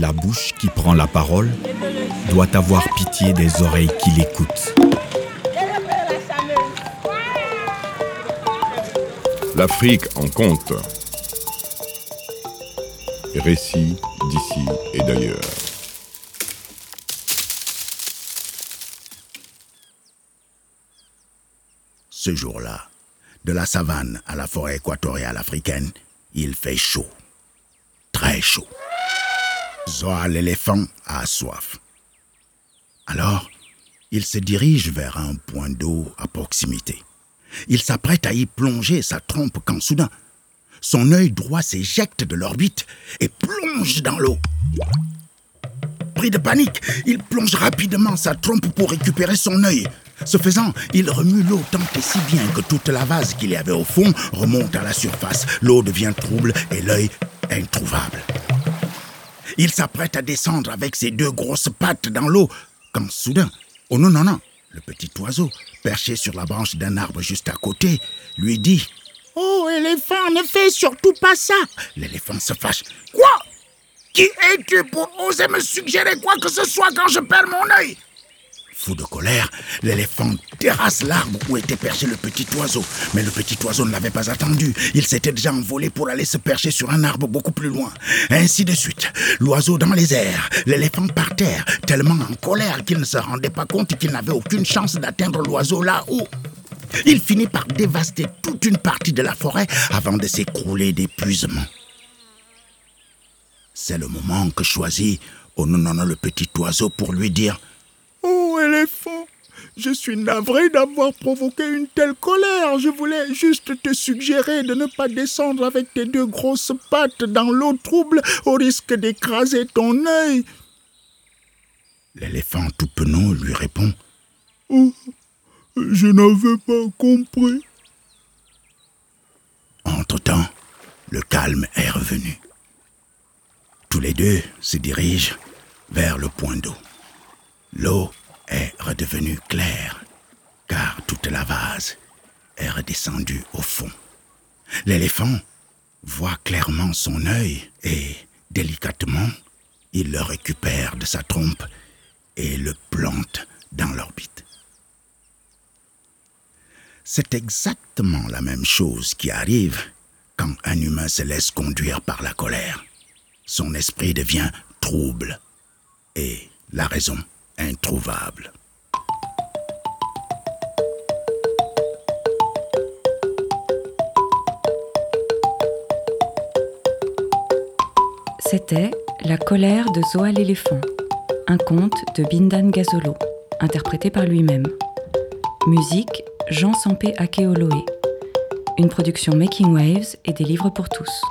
la bouche qui prend la parole doit avoir pitié des oreilles qui l'écoutent. L'Afrique en compte. Récit d'ici et d'ailleurs. Ce jour-là, de la savane à la forêt équatoriale africaine, il fait chaud. Très chaud. Zoa l'éléphant a soif. Alors, il se dirige vers un point d'eau à proximité. Il s'apprête à y plonger sa trompe quand soudain, son œil droit s'éjecte de l'orbite et plonge dans l'eau. Pris de panique, il plonge rapidement sa trompe pour récupérer son œil. Ce faisant, il remue l'eau tant et si bien que toute la vase qu'il y avait au fond remonte à la surface. L'eau devient trouble et l'œil introuvable. Il s'apprête à descendre avec ses deux grosses pattes dans l'eau quand soudain, oh non, non, non, le petit oiseau, perché sur la branche d'un arbre juste à côté, lui dit Oh, éléphant, ne fais surtout pas ça! L'éléphant se fâche. Quoi? Qui es-tu pour oser me suggérer quoi que ce soit quand je perds mon œil? Fou de colère, l'éléphant terrasse l'arbre où était perché le petit oiseau. Mais le petit oiseau ne l'avait pas attendu. Il s'était déjà envolé pour aller se percher sur un arbre beaucoup plus loin. Ainsi de suite. L'oiseau dans les airs, l'éléphant par terre, tellement en colère qu'il ne se rendait pas compte qu'il n'avait aucune chance d'atteindre l'oiseau là-haut. Il finit par dévaster toute une partie de la forêt avant de s'écrouler d'épuisement. C'est le moment que choisit Ononono le petit oiseau pour lui dire je suis navré d'avoir provoqué une telle colère. Je voulais juste te suggérer de ne pas descendre avec tes deux grosses pattes dans l'eau trouble au risque d'écraser ton œil. L'éléphant tout penaud lui répond Oh, je n'avais pas compris. Entre-temps, le calme est revenu. Tous les deux se dirigent vers le point d'eau. L'eau est redevenue claire, car toute la vase est redescendue au fond. L'éléphant voit clairement son œil et, délicatement, il le récupère de sa trompe et le plante dans l'orbite. C'est exactement la même chose qui arrive quand un humain se laisse conduire par la colère. Son esprit devient trouble et la raison introuvable. C'était La colère de Zoa l'éléphant, un conte de Bindan Gazolo, interprété par lui-même. Musique Jean Sampé Akeoloé. Une production Making Waves et des livres pour tous.